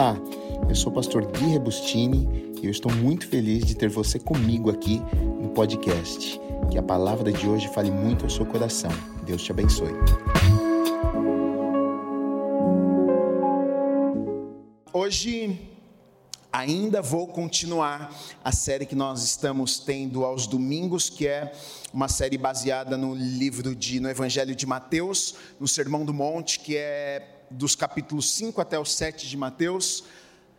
Olá, eu sou o pastor Gui Rebustini e eu estou muito feliz de ter você comigo aqui no podcast. Que a palavra de hoje fale muito ao seu coração. Deus te abençoe. Hoje ainda vou continuar a série que nós estamos tendo aos domingos, que é uma série baseada no livro de no Evangelho de Mateus, no Sermão do Monte, que é dos capítulos 5 até o 7 de Mateus,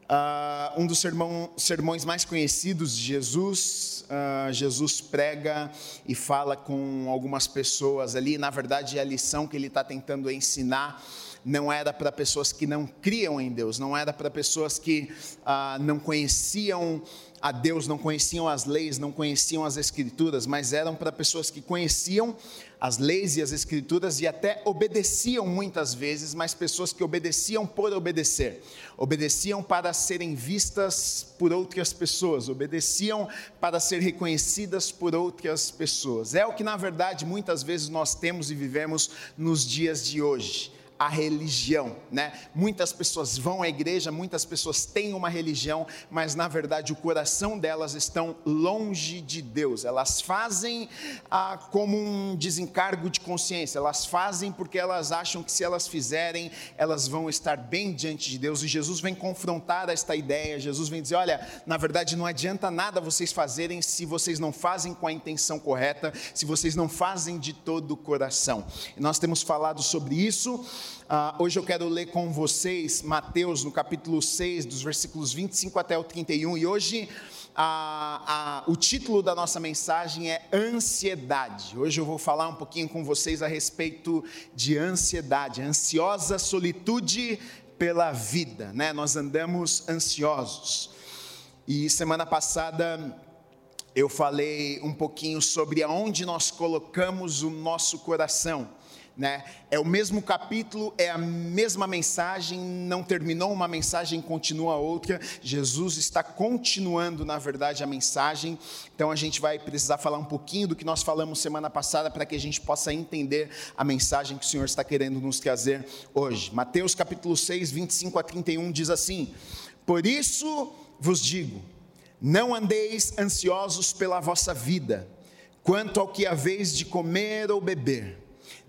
uh, um dos sermão, sermões mais conhecidos de Jesus. Uh, Jesus prega e fala com algumas pessoas ali. Na verdade, a lição que ele está tentando ensinar não era para pessoas que não criam em Deus, não era para pessoas que uh, não conheciam a Deus, não conheciam as leis, não conheciam as Escrituras, mas eram para pessoas que conheciam as leis e as Escrituras e até obedeciam muitas vezes, mas pessoas que obedeciam por obedecer, obedeciam para serem vistas por outras pessoas, obedeciam para ser reconhecidas por outras pessoas. É o que na verdade muitas vezes nós temos e vivemos nos dias de hoje a religião, né? Muitas pessoas vão à igreja, muitas pessoas têm uma religião, mas na verdade o coração delas estão longe de Deus. Elas fazem ah, como um desencargo de consciência. Elas fazem porque elas acham que se elas fizerem, elas vão estar bem diante de Deus. E Jesus vem confrontar esta ideia. Jesus vem dizer: olha, na verdade não adianta nada vocês fazerem se vocês não fazem com a intenção correta, se vocês não fazem de todo o coração. E nós temos falado sobre isso. Uh, hoje eu quero ler com vocês Mateus no capítulo 6, dos versículos 25 até o 31, e hoje a, a, o título da nossa mensagem é Ansiedade. Hoje eu vou falar um pouquinho com vocês a respeito de ansiedade, ansiosa solitude pela vida, né? Nós andamos ansiosos. E semana passada eu falei um pouquinho sobre aonde nós colocamos o nosso coração né? É o mesmo capítulo, é a mesma mensagem, não terminou uma mensagem, continua outra. Jesus está continuando, na verdade, a mensagem. Então a gente vai precisar falar um pouquinho do que nós falamos semana passada para que a gente possa entender a mensagem que o Senhor está querendo nos trazer hoje. Mateus capítulo 6, 25 a 31 diz assim: Por isso vos digo, não andeis ansiosos pela vossa vida, quanto ao que haveis de comer ou beber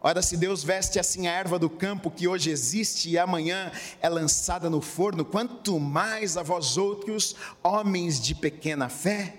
Ora, se Deus veste assim a erva do campo que hoje existe e amanhã é lançada no forno, quanto mais a vós outros, homens de pequena fé?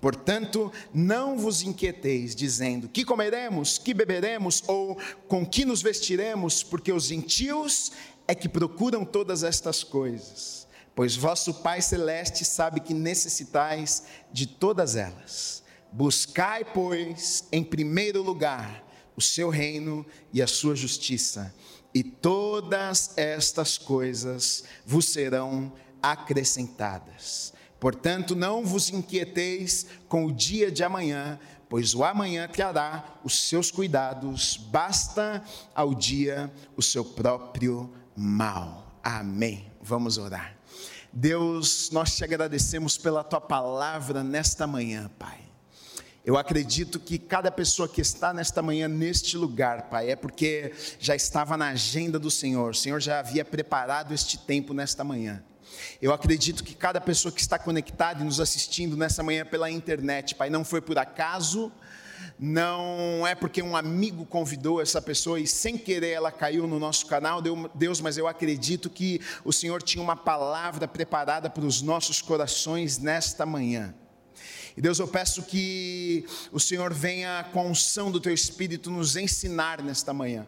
Portanto, não vos inquieteis, dizendo: que comeremos, que beberemos ou com que nos vestiremos, porque os gentios é que procuram todas estas coisas. Pois vosso Pai Celeste sabe que necessitais de todas elas. Buscai, pois, em primeiro lugar, o seu reino e a sua justiça, e todas estas coisas vos serão acrescentadas. Portanto, não vos inquieteis com o dia de amanhã, pois o amanhã trará os seus cuidados, basta ao dia o seu próprio mal. Amém. Vamos orar. Deus, nós te agradecemos pela tua palavra nesta manhã, Pai. Eu acredito que cada pessoa que está nesta manhã neste lugar, Pai, é porque já estava na agenda do Senhor. O Senhor já havia preparado este tempo nesta manhã. Eu acredito que cada pessoa que está conectada e nos assistindo nessa manhã pela internet, Pai, não foi por acaso, não é porque um amigo convidou essa pessoa e sem querer ela caiu no nosso canal, Deus, mas eu acredito que o Senhor tinha uma palavra preparada para os nossos corações nesta manhã. E Deus, eu peço que o Senhor venha com a unção do teu Espírito nos ensinar nesta manhã.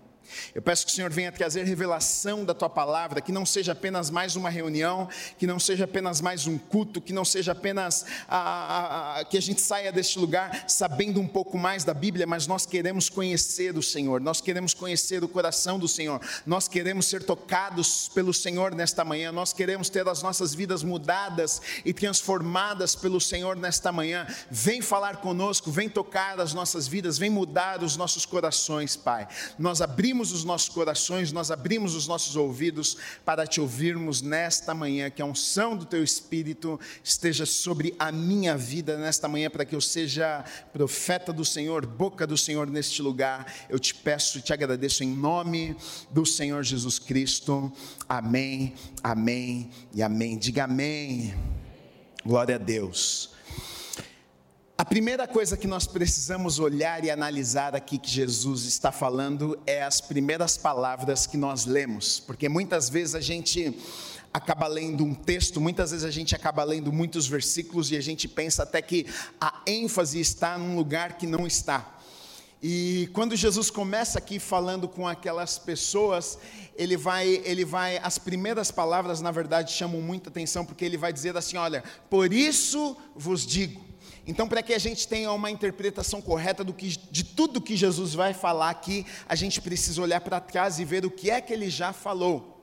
Eu peço que o Senhor venha trazer revelação da tua palavra, que não seja apenas mais uma reunião, que não seja apenas mais um culto, que não seja apenas a, a, a, que a gente saia deste lugar sabendo um pouco mais da Bíblia, mas nós queremos conhecer o Senhor, nós queremos conhecer o coração do Senhor, nós queremos ser tocados pelo Senhor nesta manhã, nós queremos ter as nossas vidas mudadas e transformadas pelo Senhor nesta manhã. Vem falar conosco, vem tocar as nossas vidas, vem mudar os nossos corações, Pai. Nós abrimos abrimos os nossos corações, nós abrimos os nossos ouvidos para te ouvirmos nesta manhã, que a unção do teu Espírito esteja sobre a minha vida nesta manhã, para que eu seja profeta do Senhor, boca do Senhor neste lugar. Eu te peço e te agradeço em nome do Senhor Jesus Cristo. Amém, amém e amém. Diga amém. Glória a Deus. A primeira coisa que nós precisamos olhar e analisar aqui que Jesus está falando é as primeiras palavras que nós lemos, porque muitas vezes a gente acaba lendo um texto, muitas vezes a gente acaba lendo muitos versículos e a gente pensa até que a ênfase está num lugar que não está. E quando Jesus começa aqui falando com aquelas pessoas, ele vai, ele vai, as primeiras palavras na verdade chamam muita atenção, porque ele vai dizer assim: olha, por isso vos digo. Então, para que a gente tenha uma interpretação correta do que, de tudo que Jesus vai falar aqui, a gente precisa olhar para trás e ver o que é que ele já falou.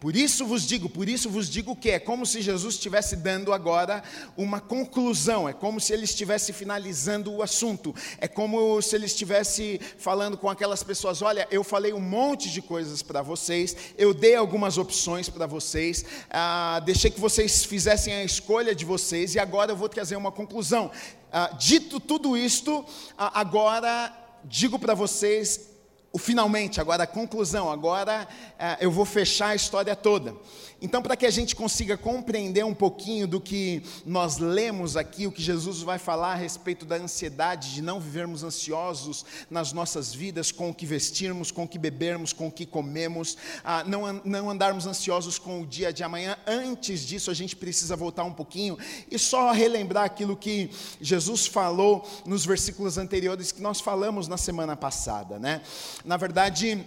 Por isso vos digo, por isso vos digo que é como se Jesus estivesse dando agora uma conclusão, é como se ele estivesse finalizando o assunto, é como se ele estivesse falando com aquelas pessoas: olha, eu falei um monte de coisas para vocês, eu dei algumas opções para vocês, ah, deixei que vocês fizessem a escolha de vocês e agora eu vou trazer uma conclusão. Ah, dito tudo isto, ah, agora digo para vocês o finalmente, agora a conclusão, agora uh, eu vou fechar a história toda. Então, para que a gente consiga compreender um pouquinho do que nós lemos aqui, o que Jesus vai falar a respeito da ansiedade, de não vivermos ansiosos nas nossas vidas com o que vestirmos, com o que bebermos, com o que comemos, ah, não, não andarmos ansiosos com o dia de amanhã. Antes disso, a gente precisa voltar um pouquinho e só relembrar aquilo que Jesus falou nos versículos anteriores que nós falamos na semana passada, né? Na verdade,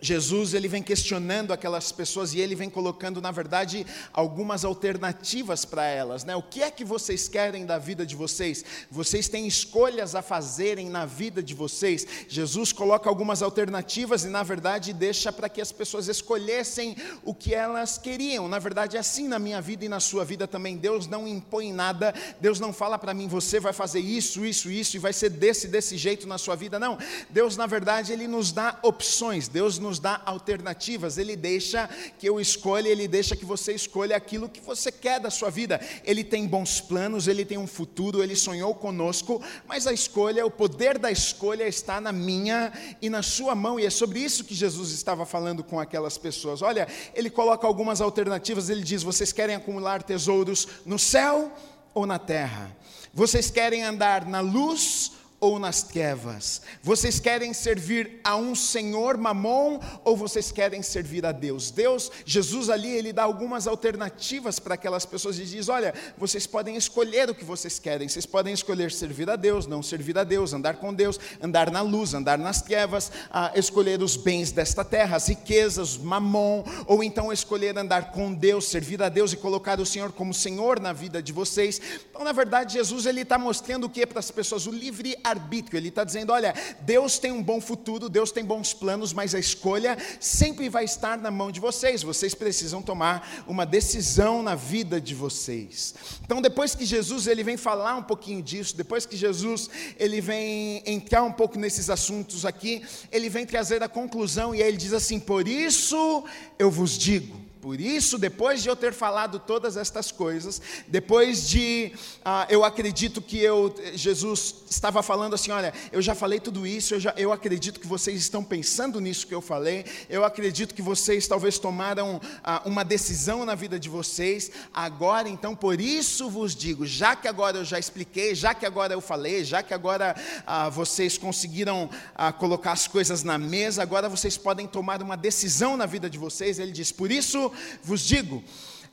Jesus ele vem questionando aquelas pessoas e ele vem colocando, na verdade, algumas alternativas para elas, né? O que é que vocês querem da vida de vocês? Vocês têm escolhas a fazerem na vida de vocês? Jesus coloca algumas alternativas e, na verdade, deixa para que as pessoas escolhessem o que elas queriam. Na verdade, é assim na minha vida e na sua vida também. Deus não impõe nada. Deus não fala para mim, você vai fazer isso, isso, isso e vai ser desse, desse jeito na sua vida. Não. Deus, na verdade, ele nos dá opções. Deus nos nos dá alternativas, Ele deixa que eu escolha, Ele deixa que você escolha aquilo que você quer da sua vida. Ele tem bons planos, Ele tem um futuro, Ele sonhou conosco, mas a escolha, o poder da escolha está na minha e na sua mão, e é sobre isso que Jesus estava falando com aquelas pessoas. Olha, Ele coloca algumas alternativas, Ele diz: vocês querem acumular tesouros no céu ou na terra? Vocês querem andar na luz ou nas trevas? Vocês querem servir a um Senhor Mamon ou vocês querem servir a Deus? Deus, Jesus ali, ele dá algumas alternativas para aquelas pessoas e diz: Olha, vocês podem escolher o que vocês querem, vocês podem escolher servir a Deus, não servir a Deus, andar com Deus, andar na luz, andar nas trevas, escolher os bens desta terra, as riquezas, mamon, ou então escolher andar com Deus, servir a Deus e colocar o Senhor como Senhor na vida de vocês. Então, na verdade, Jesus ele está mostrando o que para as pessoas? O livre arbítrio. Ele está dizendo: olha, Deus tem um bom futuro, Deus tem bons planos, mas a escolha sempre vai estar na mão de vocês. Vocês precisam tomar uma decisão na vida de vocês. Então, depois que Jesus ele vem falar um pouquinho disso, depois que Jesus ele vem entrar um pouco nesses assuntos aqui, ele vem trazer a conclusão e aí ele diz assim: por isso eu vos digo. Por isso, depois de eu ter falado todas estas coisas, depois de ah, eu acredito que eu Jesus estava falando assim, olha, eu já falei tudo isso, eu, já, eu acredito que vocês estão pensando nisso que eu falei, eu acredito que vocês talvez tomaram ah, uma decisão na vida de vocês. Agora, então, por isso vos digo, já que agora eu já expliquei, já que agora eu falei, já que agora ah, vocês conseguiram ah, colocar as coisas na mesa, agora vocês podem tomar uma decisão na vida de vocês. Ele diz, por isso vos digo: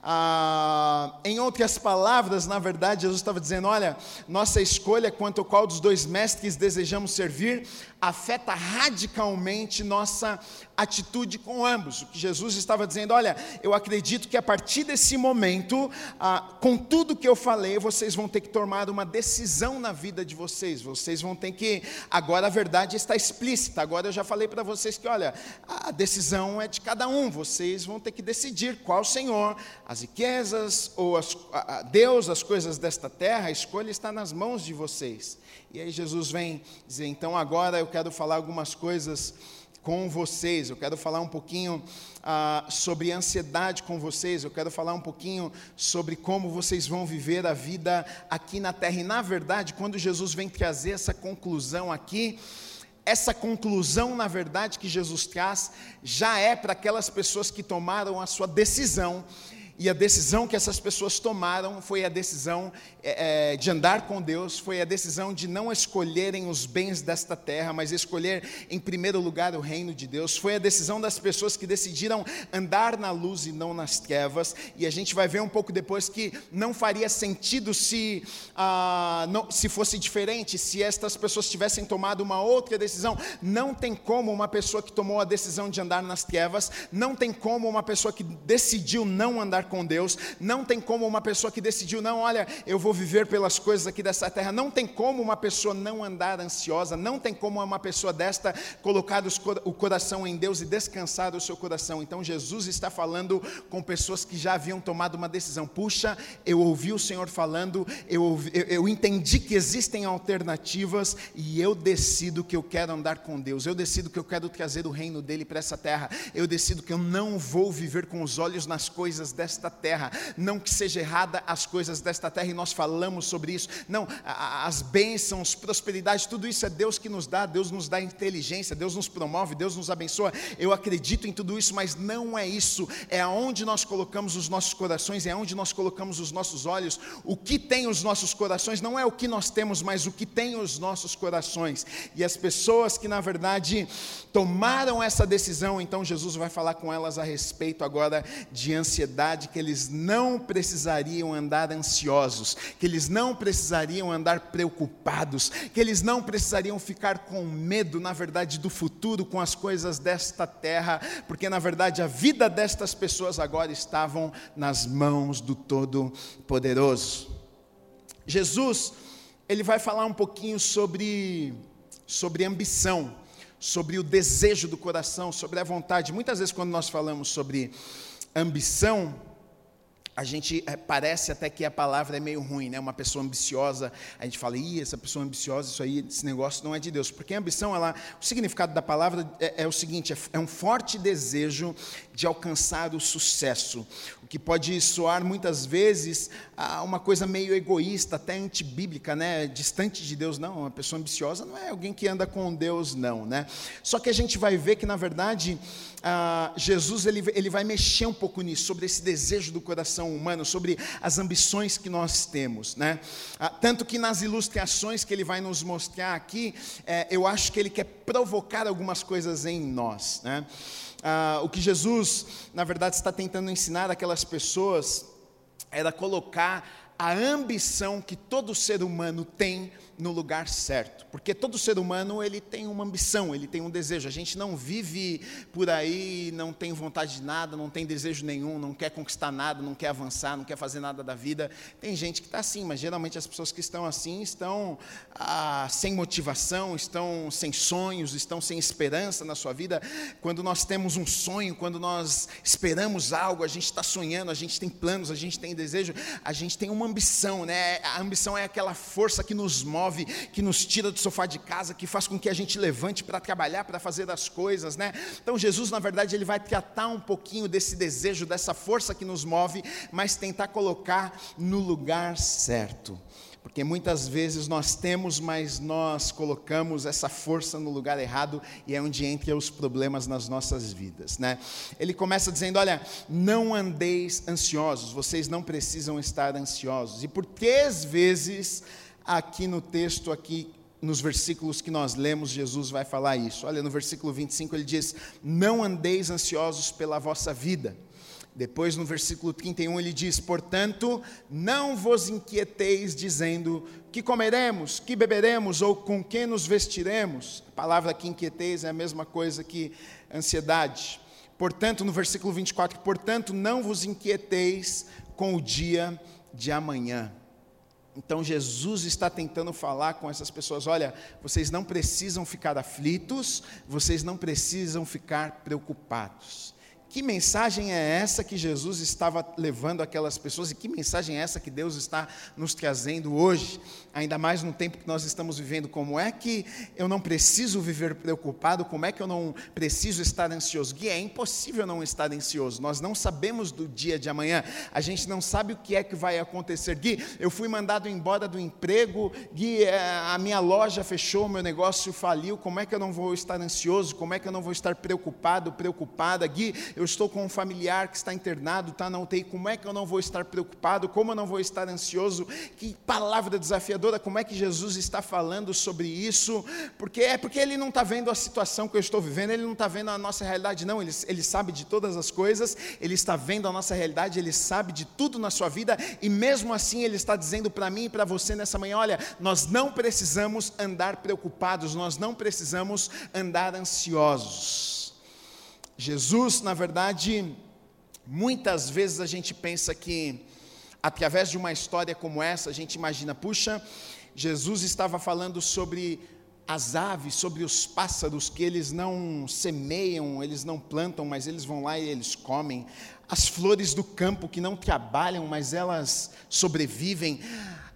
Ah, em outras palavras, na verdade, Jesus estava dizendo: olha, nossa escolha quanto ao qual dos dois mestres desejamos servir afeta radicalmente nossa atitude com ambos. O que Jesus estava dizendo: olha, eu acredito que a partir desse momento, ah, com tudo que eu falei, vocês vão ter que tomar uma decisão na vida de vocês. Vocês vão ter que. Agora a verdade está explícita. Agora eu já falei para vocês que, olha, a decisão é de cada um. Vocês vão ter que decidir qual Senhor, as riquezas ou as, a, Deus, as coisas desta terra. A escolha está nas mãos de vocês. E aí Jesus vem dizer: então agora eu quero falar algumas coisas com vocês. Eu quero falar um pouquinho ah, sobre ansiedade com vocês. Eu quero falar um pouquinho sobre como vocês vão viver a vida aqui na terra. E na verdade, quando Jesus vem trazer essa conclusão aqui, essa conclusão, na verdade, que Jesus traz, já é para aquelas pessoas que tomaram a sua decisão e a decisão que essas pessoas tomaram foi a decisão é, de andar com Deus, foi a decisão de não escolherem os bens desta terra, mas escolher em primeiro lugar o reino de Deus. Foi a decisão das pessoas que decidiram andar na luz e não nas trevas. E a gente vai ver um pouco depois que não faria sentido se, ah, não, se fosse diferente, se estas pessoas tivessem tomado uma outra decisão. Não tem como uma pessoa que tomou a decisão de andar nas trevas, não tem como uma pessoa que decidiu não andar com Deus. Não tem como uma pessoa que decidiu, não, olha, eu vou viver pelas coisas aqui dessa terra. Não tem como uma pessoa não andar ansiosa. Não tem como uma pessoa desta colocar o coração em Deus e descansar o seu coração. Então Jesus está falando com pessoas que já haviam tomado uma decisão. Puxa, eu ouvi o Senhor falando, eu, eu, eu entendi que existem alternativas e eu decido que eu quero andar com Deus. Eu decido que eu quero trazer o reino dele para essa terra. Eu decido que eu não vou viver com os olhos nas coisas desta desta terra. Não que seja errada as coisas desta terra, e nós falamos sobre isso. Não, as bênçãos, prosperidade, tudo isso é Deus que nos dá, Deus nos dá inteligência, Deus nos promove, Deus nos abençoa. Eu acredito em tudo isso, mas não é isso. É aonde nós colocamos os nossos corações, é aonde nós colocamos os nossos olhos. O que tem os nossos corações não é o que nós temos, mas o que tem os nossos corações. E as pessoas que na verdade tomaram essa decisão, então Jesus vai falar com elas a respeito agora de ansiedade que eles não precisariam andar ansiosos, que eles não precisariam andar preocupados, que eles não precisariam ficar com medo, na verdade, do futuro, com as coisas desta terra, porque na verdade a vida destas pessoas agora estavam nas mãos do Todo-Poderoso. Jesus, ele vai falar um pouquinho sobre, sobre ambição, sobre o desejo do coração, sobre a vontade. Muitas vezes, quando nós falamos sobre ambição, a gente é, parece até que a palavra é meio ruim, né? Uma pessoa ambiciosa, a gente fala, ih, essa pessoa ambiciosa, isso aí, esse negócio não é de Deus. Porque a ambição, ela, o significado da palavra é, é o seguinte: é, é um forte desejo de alcançar o sucesso, que pode soar muitas vezes uma coisa meio egoísta, até antibíblica, né? Distante de Deus, não. Uma pessoa ambiciosa não é alguém que anda com Deus, não, né? Só que a gente vai ver que na verdade Jesus ele, ele vai mexer um pouco nisso, sobre esse desejo do coração humano, sobre as ambições que nós temos. Né? Tanto que nas ilustrações que ele vai nos mostrar aqui, é, eu acho que ele quer provocar algumas coisas em nós. Né? Ah, o que Jesus, na verdade, está tentando ensinar aquelas pessoas era colocar a ambição que todo ser humano tem no lugar certo, porque todo ser humano ele tem uma ambição, ele tem um desejo. A gente não vive por aí, não tem vontade de nada, não tem desejo nenhum, não quer conquistar nada, não quer avançar, não quer fazer nada da vida. Tem gente que está assim, mas geralmente as pessoas que estão assim estão ah, sem motivação, estão sem sonhos, estão sem esperança na sua vida. Quando nós temos um sonho, quando nós esperamos algo, a gente está sonhando, a gente tem planos, a gente tem desejo, a gente tem uma ambição, né? A ambição é aquela força que nos move que nos tira do sofá de casa, que faz com que a gente levante para trabalhar, para fazer as coisas, né? Então Jesus, na verdade, ele vai tratar um pouquinho desse desejo, dessa força que nos move, mas tentar colocar no lugar certo. Porque muitas vezes nós temos, mas nós colocamos essa força no lugar errado e é onde entram os problemas nas nossas vidas, né? Ele começa dizendo: "Olha, não andeis ansiosos, vocês não precisam estar ansiosos". E por três vezes aqui no texto, aqui nos versículos que nós lemos, Jesus vai falar isso. Olha, no versículo 25 ele diz: Não andeis ansiosos pela vossa vida. Depois, no versículo 31, ele diz: Portanto, não vos inquieteis, dizendo: Que comeremos, que beberemos, ou com que nos vestiremos? A palavra que inquieteis é a mesma coisa que ansiedade. Portanto, no versículo 24: Portanto, não vos inquieteis com o dia de amanhã. Então Jesus está tentando falar com essas pessoas: olha, vocês não precisam ficar aflitos, vocês não precisam ficar preocupados. Que mensagem é essa que Jesus estava levando aquelas pessoas e que mensagem é essa que Deus está nos trazendo hoje, ainda mais no tempo que nós estamos vivendo? Como é que eu não preciso viver preocupado? Como é que eu não preciso estar ansioso? Gui, é impossível não estar ansioso. Nós não sabemos do dia de amanhã, a gente não sabe o que é que vai acontecer. Gui, eu fui mandado embora do emprego, Gui, é, a minha loja fechou, meu negócio faliu. Como é que eu não vou estar ansioso? Como é que eu não vou estar preocupado, preocupada? Gui, eu estou com um familiar que está internado, está na UTI, como é que eu não vou estar preocupado? Como eu não vou estar ansioso? Que palavra desafiadora, como é que Jesus está falando sobre isso? Porque é porque ele não está vendo a situação que eu estou vivendo, ele não está vendo a nossa realidade, não, ele, ele sabe de todas as coisas, ele está vendo a nossa realidade, ele sabe de tudo na sua vida, e mesmo assim ele está dizendo para mim e para você nessa manhã: olha, nós não precisamos andar preocupados, nós não precisamos andar ansiosos. Jesus, na verdade, muitas vezes a gente pensa que, através de uma história como essa, a gente imagina, puxa, Jesus estava falando sobre as aves, sobre os pássaros, que eles não semeiam, eles não plantam, mas eles vão lá e eles comem. As flores do campo que não trabalham, mas elas sobrevivem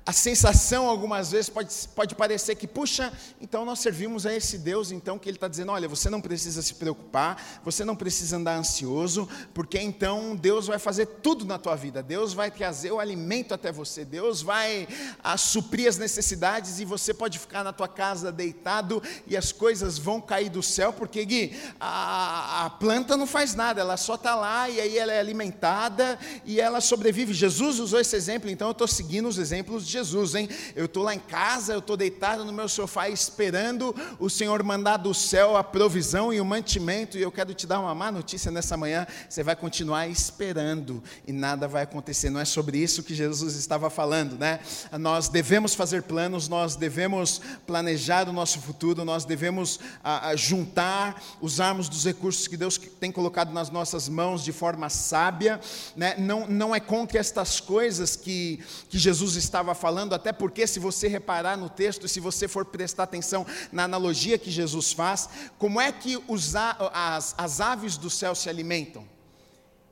a sensação algumas vezes pode, pode parecer que, puxa, então nós servimos a esse Deus, então que Ele está dizendo: olha, você não precisa se preocupar, você não precisa andar ansioso, porque então Deus vai fazer tudo na tua vida, Deus vai trazer o alimento até você, Deus vai a, ah, suprir as necessidades e você pode ficar na tua casa deitado e as coisas vão cair do céu, porque Gui, a, a planta não faz nada, ela só está lá e aí ela é alimentada e ela sobrevive. Jesus usou esse exemplo, então eu estou seguindo os exemplos de Jesus, hein? Eu estou lá em casa, eu estou deitado no meu sofá esperando o Senhor mandar do céu a provisão e o mantimento, e eu quero te dar uma má notícia nessa manhã: você vai continuar esperando e nada vai acontecer. Não é sobre isso que Jesus estava falando, né? Nós devemos fazer planos, nós devemos planejar o nosso futuro, nós devemos a, a juntar, usarmos dos recursos que Deus tem colocado nas nossas mãos de forma sábia, né? Não, não é contra estas coisas que, que Jesus estava falando, até porque, se você reparar no texto, se você for prestar atenção na analogia que Jesus faz, como é que os, as, as aves do céu se alimentam?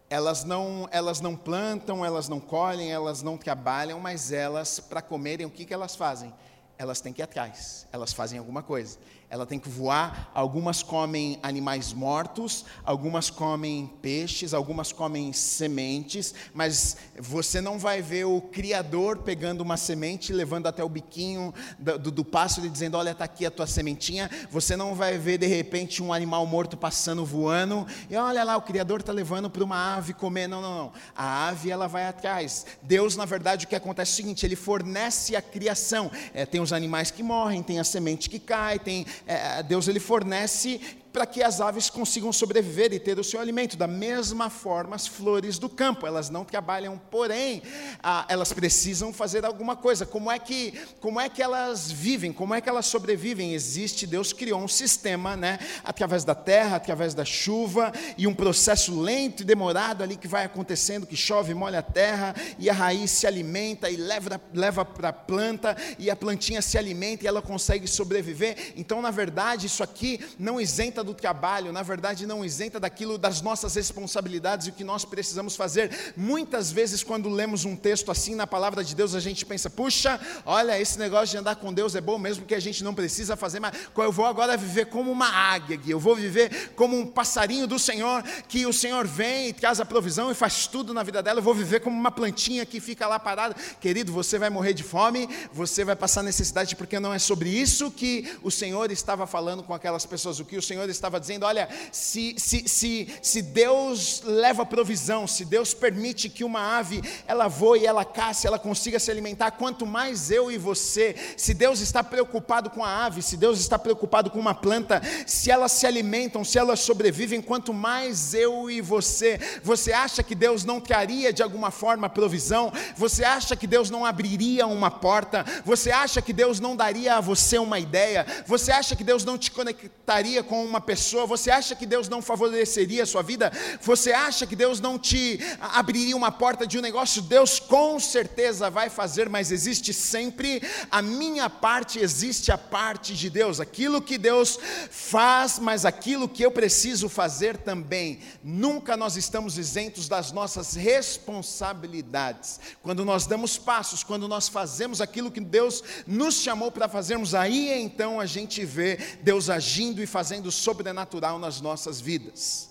Elas não, elas não plantam, elas não colhem, elas não trabalham, mas elas, para comerem, o que, que elas fazem? Elas têm que ir atrás, elas fazem alguma coisa ela tem que voar. Algumas comem animais mortos, algumas comem peixes, algumas comem sementes, mas você não vai ver o Criador pegando uma semente, levando até o biquinho do, do, do pássaro e dizendo: Olha, está aqui a tua sementinha. Você não vai ver de repente um animal morto passando, voando, e olha lá, o Criador está levando para uma ave comer. Não, não, não. A ave ela vai atrás. Deus, na verdade, o que acontece é o seguinte: Ele fornece a criação. É, tem os animais que morrem, tem a semente que cai, tem é, Deus ele fornece para que as aves consigam sobreviver e ter o seu alimento. Da mesma forma, as flores do campo, elas não trabalham, porém, ah, elas precisam fazer alguma coisa. Como é que, como é que elas vivem? Como é que elas sobrevivem? Existe, Deus criou um sistema, né, através da terra, através da chuva e um processo lento e demorado ali que vai acontecendo, que chove, molha a terra e a raiz se alimenta e leva leva para a planta e a plantinha se alimenta e ela consegue sobreviver. Então, na verdade, isso aqui não isenta do trabalho, na verdade não isenta daquilo das nossas responsabilidades e o que nós precisamos fazer. Muitas vezes, quando lemos um texto assim na palavra de Deus, a gente pensa: puxa, olha, esse negócio de andar com Deus é bom mesmo que a gente não precisa fazer, mas eu vou agora viver como uma águia, eu vou viver como um passarinho do Senhor, que o Senhor vem e traz a provisão e faz tudo na vida dela, eu vou viver como uma plantinha que fica lá parada. Querido, você vai morrer de fome, você vai passar necessidade, porque não é sobre isso que o Senhor estava falando com aquelas pessoas. O que o Senhor Senhor estava dizendo: olha, se, se, se, se Deus leva provisão, se Deus permite que uma ave ela voe, ela casse, ela consiga se alimentar, quanto mais eu e você, se Deus está preocupado com a ave, se Deus está preocupado com uma planta, se elas se alimentam, se elas sobrevivem, quanto mais eu e você, você acha que Deus não traria de alguma forma provisão? Você acha que Deus não abriria uma porta? Você acha que Deus não daria a você uma ideia? Você acha que Deus não te conectaria com uma pessoa? Você acha que Deus não favoreceria a sua vida? Você acha que Deus não te abriria uma porta de um negócio? Deus com certeza vai fazer, mas existe sempre a minha parte, existe a parte de Deus. Aquilo que Deus faz, mas aquilo que eu preciso fazer também. Nunca nós estamos isentos das nossas responsabilidades. Quando nós damos passos, quando nós fazemos aquilo que Deus nos chamou para fazermos, aí então a gente vê Deus agindo e fazendo sobrenatural nas nossas vidas.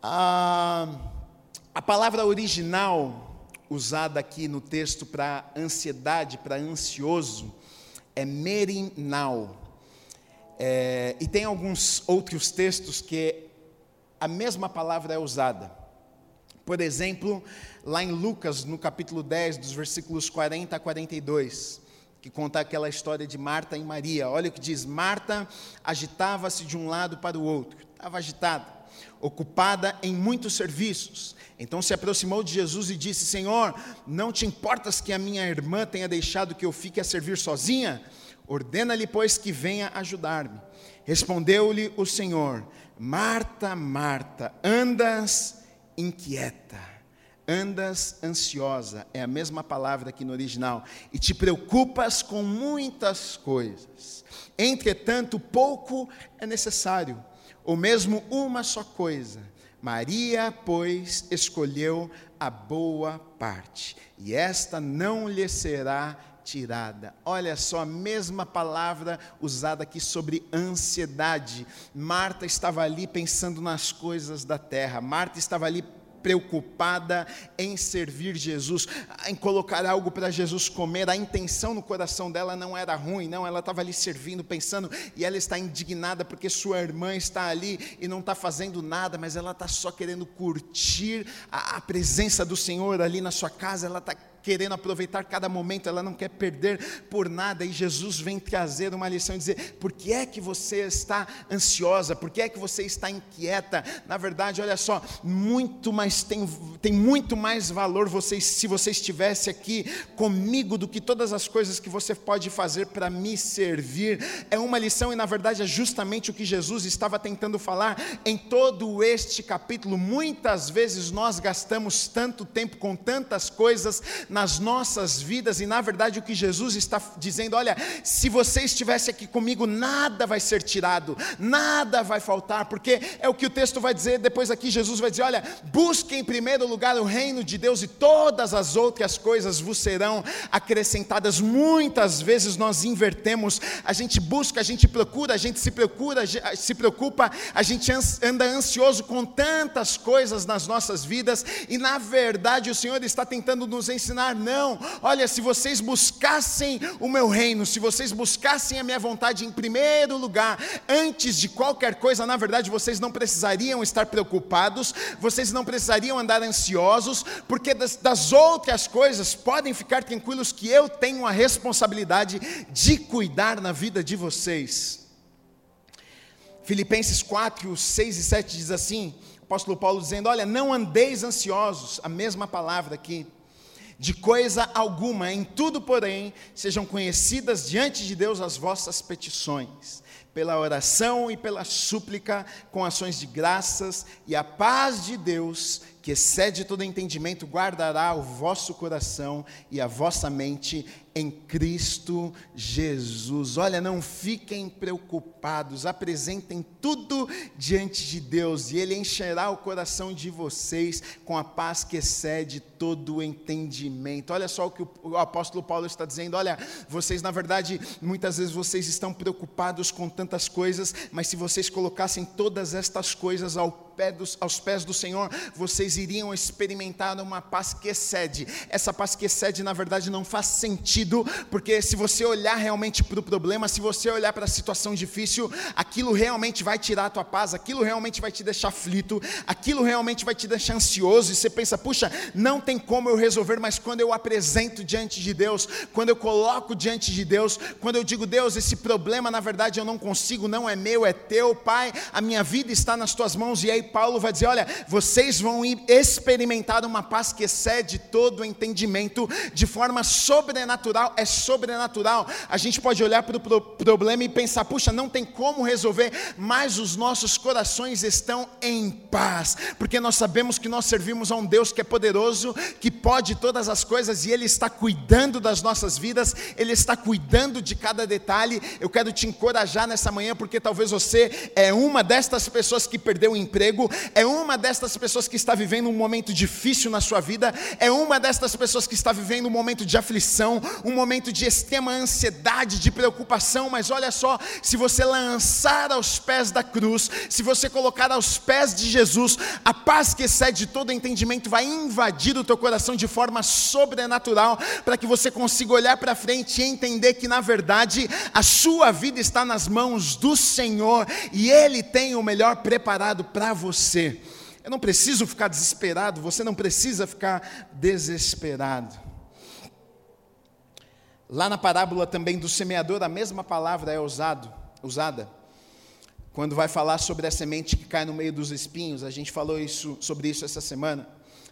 Ah, a palavra original usada aqui no texto para ansiedade, para ansioso, é merinal. É, e tem alguns outros textos que a mesma palavra é usada. Por exemplo, lá em Lucas, no capítulo 10, dos versículos 40 a 42, que conta aquela história de Marta e Maria. Olha o que diz: Marta agitava-se de um lado para o outro, estava agitada, ocupada em muitos serviços. Então se aproximou de Jesus e disse: Senhor, não te importas que a minha irmã tenha deixado que eu fique a servir sozinha? Ordena-lhe, pois, que venha ajudar-me. Respondeu-lhe o Senhor: Marta, Marta, andas inquieta, andas ansiosa, é a mesma palavra aqui no original, e te preocupas com muitas coisas. Entretanto, pouco é necessário, ou mesmo uma só coisa. Maria, pois, escolheu a boa parte, e esta não lhe será tirada. Olha só a mesma palavra usada aqui sobre ansiedade. Marta estava ali pensando nas coisas da terra. Marta estava ali preocupada em servir Jesus, em colocar algo para Jesus comer. A intenção no coração dela não era ruim, não, ela estava ali servindo, pensando, e ela está indignada porque sua irmã está ali e não está fazendo nada, mas ela está só querendo curtir a, a presença do Senhor ali na sua casa, ela está querendo aproveitar cada momento, ela não quer perder por nada, e Jesus vem trazer uma lição e dizer: por que é que você está ansiosa? Por que é que você está inquieta? Na verdade, olha só, muito mais tem, tem muito mais valor você, se você estivesse aqui comigo do que todas as coisas que você pode fazer para me servir. É uma lição, e na verdade é justamente o que Jesus estava tentando falar em todo este capítulo. Muitas vezes nós gastamos tanto tempo com tantas coisas nas nossas vidas, e na verdade o que Jesus está dizendo: olha, se você estivesse aqui comigo, nada vai ser tirado, nada vai faltar, porque é o que o texto vai dizer, depois aqui Jesus vai dizer: olha, busque em primeiro lugar o reino de Deus e todas as outras coisas vos serão acrescentadas. Muitas vezes nós invertemos, a gente busca, a gente procura, a gente se procura, se preocupa, a gente anda ansioso com tantas coisas nas nossas vidas, e na verdade o Senhor está tentando nos ensinar não. Olha, se vocês buscassem o meu reino, se vocês buscassem a minha vontade em primeiro lugar, antes de qualquer coisa, na verdade vocês não precisariam estar preocupados, vocês não precisariam andar ansiosos, porque das, das outras coisas podem ficar tranquilos que eu tenho a responsabilidade de cuidar na vida de vocês. Filipenses 4, 6 e 7 diz assim: o apóstolo Paulo dizendo: Olha, não andeis ansiosos, a mesma palavra aqui de coisa alguma, em tudo, porém, sejam conhecidas diante de Deus as vossas petições, pela oração e pela súplica, com ações de graças, e a paz de Deus, que excede todo entendimento, guardará o vosso coração e a vossa mente em Cristo Jesus. Olha, não fiquem preocupados, apresentem tudo diante de Deus e Ele encherá o coração de vocês com a paz que excede todo o entendimento. Olha só o que o apóstolo Paulo está dizendo. Olha, vocês, na verdade, muitas vezes vocês estão preocupados com tantas coisas, mas se vocês colocassem todas estas coisas ao pé dos, aos pés do Senhor, vocês iriam experimentar uma paz que excede. Essa paz que excede, na verdade, não faz sentido, porque se você olhar realmente para o problema, se você olhar para a situação difícil, aquilo realmente vai tirar a tua paz, aquilo realmente vai te deixar aflito, aquilo realmente vai te deixar ansioso, e você pensa, puxa, não tem como eu resolver, mas quando eu apresento diante de Deus, quando eu coloco diante de Deus, quando eu digo, Deus, esse problema na verdade eu não consigo, não é meu, é teu, Pai, a minha vida está nas tuas mãos, e aí Paulo vai dizer: olha, vocês vão experimentar uma paz que excede todo o entendimento, de forma sobrenatural, é sobrenatural. A gente pode olhar para o pro problema e pensar, puxa, não tem como resolver, mas os nossos corações estão em paz, porque nós sabemos que nós servimos a um Deus que é poderoso, que pode todas as coisas, e Ele está cuidando das nossas vidas, Ele está cuidando de cada detalhe. Eu quero te encorajar nessa manhã, porque talvez você é uma destas pessoas que perdeu o emprego, é uma destas pessoas que está vivendo um momento difícil na sua vida, é uma destas pessoas que está vivendo um momento de aflição, um momento de extrema ansiedade, de preocupação, mas olha só, se você lançar aos pés da cruz, se você colocar aos pés de Jesus, a paz que excede todo entendimento vai invadir o teu coração de forma sobrenatural, para que você consiga olhar para frente e entender que na verdade a sua vida está nas mãos do Senhor e Ele tem o melhor preparado para você. Eu não preciso ficar desesperado, você não precisa ficar desesperado. Lá na parábola também do semeador, a mesma palavra é usado, usada. Quando vai falar sobre a semente que cai no meio dos espinhos, a gente falou isso, sobre isso essa semana,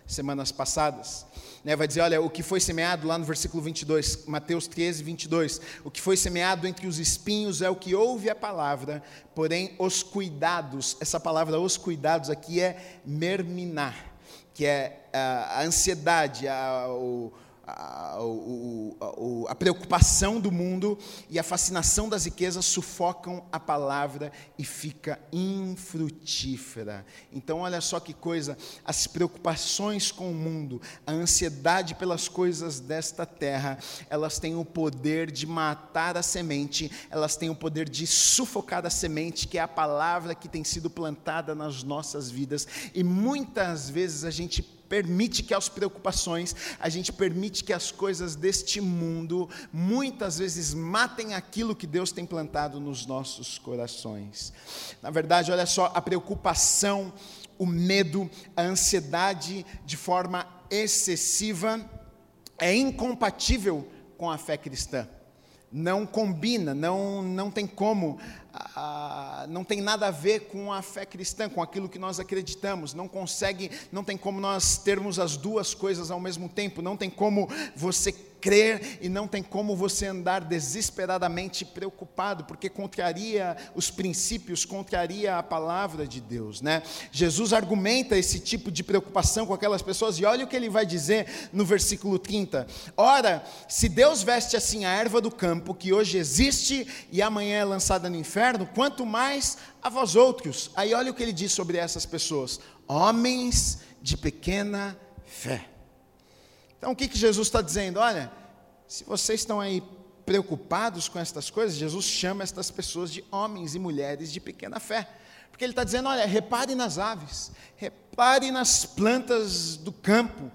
semanas passadas né, vai dizer: olha, o que foi semeado lá no versículo 22, Mateus 13, 22. O que foi semeado entre os espinhos é o que ouve a palavra, porém os cuidados, essa palavra os cuidados aqui é merminar, que é a ansiedade, a, o, a, o, a, preocupação do mundo e a fascinação das riquezas sufocam a palavra e fica infrutífera. Então, olha só que coisa: as preocupações com o mundo, a ansiedade pelas coisas desta terra, elas têm o poder de matar a semente, elas têm o poder de sufocar a semente, que é a palavra que tem sido plantada nas nossas vidas, e muitas vezes a gente permite que as preocupações, a gente permite que as coisas deste mundo muitas vezes matem aquilo que Deus tem plantado nos nossos corações. Na verdade, olha só, a preocupação, o medo, a ansiedade de forma excessiva é incompatível com a fé cristã não combina, não, não tem como, ah, não tem nada a ver com a fé cristã, com aquilo que nós acreditamos, não consegue, não tem como nós termos as duas coisas ao mesmo tempo, não tem como você crer e não tem como você andar desesperadamente preocupado, porque contraria os princípios, contraria a palavra de Deus, né? Jesus argumenta esse tipo de preocupação com aquelas pessoas e olha o que ele vai dizer no versículo 30. Ora, se Deus veste assim a erva do campo, que hoje existe e amanhã é lançada no inferno, quanto mais a vós outros. Aí olha o que ele diz sobre essas pessoas: homens de pequena fé. Então o que, que Jesus está dizendo? Olha, se vocês estão aí preocupados com estas coisas, Jesus chama estas pessoas de homens e mulheres de pequena fé. Porque ele está dizendo: olha, repare nas aves, repare nas plantas do campo,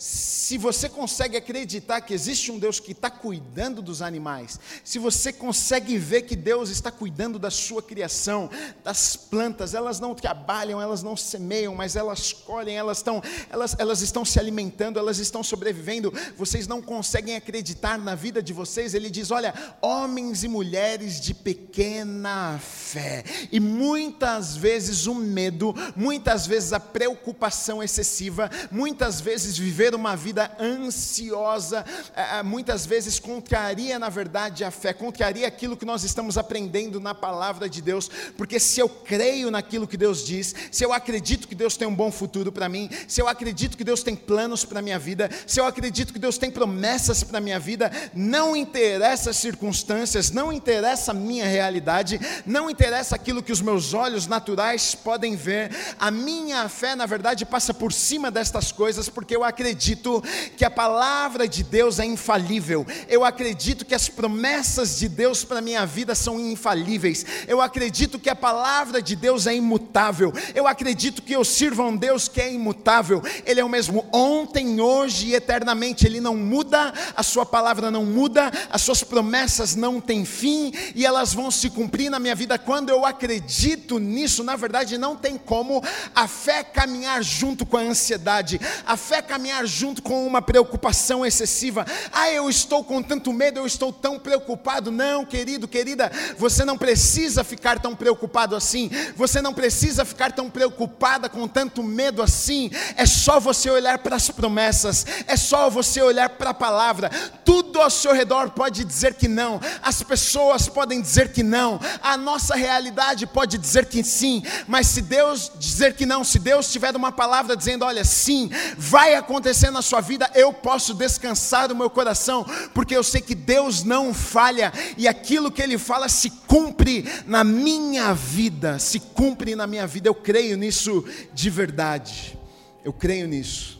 se você consegue acreditar que existe um Deus que está cuidando dos animais, se você consegue ver que Deus está cuidando da sua criação, das plantas, elas não trabalham, elas não semeiam, mas elas colhem, elas estão, elas, elas estão se alimentando, elas estão sobrevivendo, vocês não conseguem acreditar na vida de vocês, ele diz: olha, homens e mulheres de pequena fé, e muitas vezes o medo, muitas vezes a preocupação excessiva, muitas vezes viver viver uma vida ansiosa, é, é, muitas vezes contraria, na verdade, a fé, contraria aquilo que nós estamos aprendendo na palavra de Deus, porque se eu creio naquilo que Deus diz, se eu acredito que Deus tem um bom futuro para mim, se eu acredito que Deus tem planos para a minha vida, se eu acredito que Deus tem promessas para minha vida, não interessa as circunstâncias, não interessa a minha realidade, não interessa aquilo que os meus olhos naturais podem ver, a minha fé, na verdade, passa por cima destas coisas, porque eu acredito acredito que a palavra de Deus é infalível. Eu acredito que as promessas de Deus para minha vida são infalíveis. Eu acredito que a palavra de Deus é imutável. Eu acredito que eu sirvo a um Deus que é imutável. Ele é o mesmo ontem, hoje e eternamente. Ele não muda, a sua palavra não muda, as suas promessas não têm fim e elas vão se cumprir na minha vida quando eu acredito nisso. Na verdade, não tem como a fé caminhar junto com a ansiedade, a fé caminhar junto com uma preocupação excessiva. Ah, eu estou com tanto medo, eu estou tão preocupado. Não, querido, querida, você não precisa ficar tão preocupado assim. Você não precisa ficar tão preocupada com tanto medo assim. É só você olhar para as promessas, é só você olhar para a palavra. Tudo ao seu redor pode dizer que não. As pessoas podem dizer que não. A nossa realidade pode dizer que sim, mas se Deus dizer que não, se Deus tiver uma palavra dizendo, olha, sim, vai acontecer na sua vida, eu posso descansar o meu coração, porque eu sei que Deus não falha e aquilo que Ele fala se cumpre na minha vida, se cumpre na minha vida, eu creio nisso de verdade, eu creio nisso.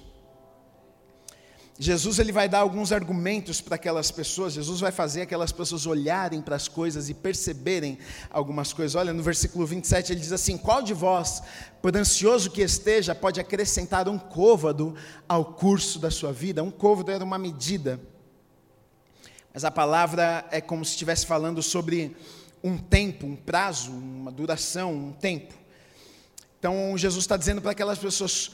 Jesus ele vai dar alguns argumentos para aquelas pessoas, Jesus vai fazer aquelas pessoas olharem para as coisas e perceberem algumas coisas. Olha, no versículo 27 ele diz assim: Qual de vós, por ansioso que esteja, pode acrescentar um côvado ao curso da sua vida? Um côvado era uma medida, mas a palavra é como se estivesse falando sobre um tempo, um prazo, uma duração, um tempo. Então Jesus está dizendo para aquelas pessoas: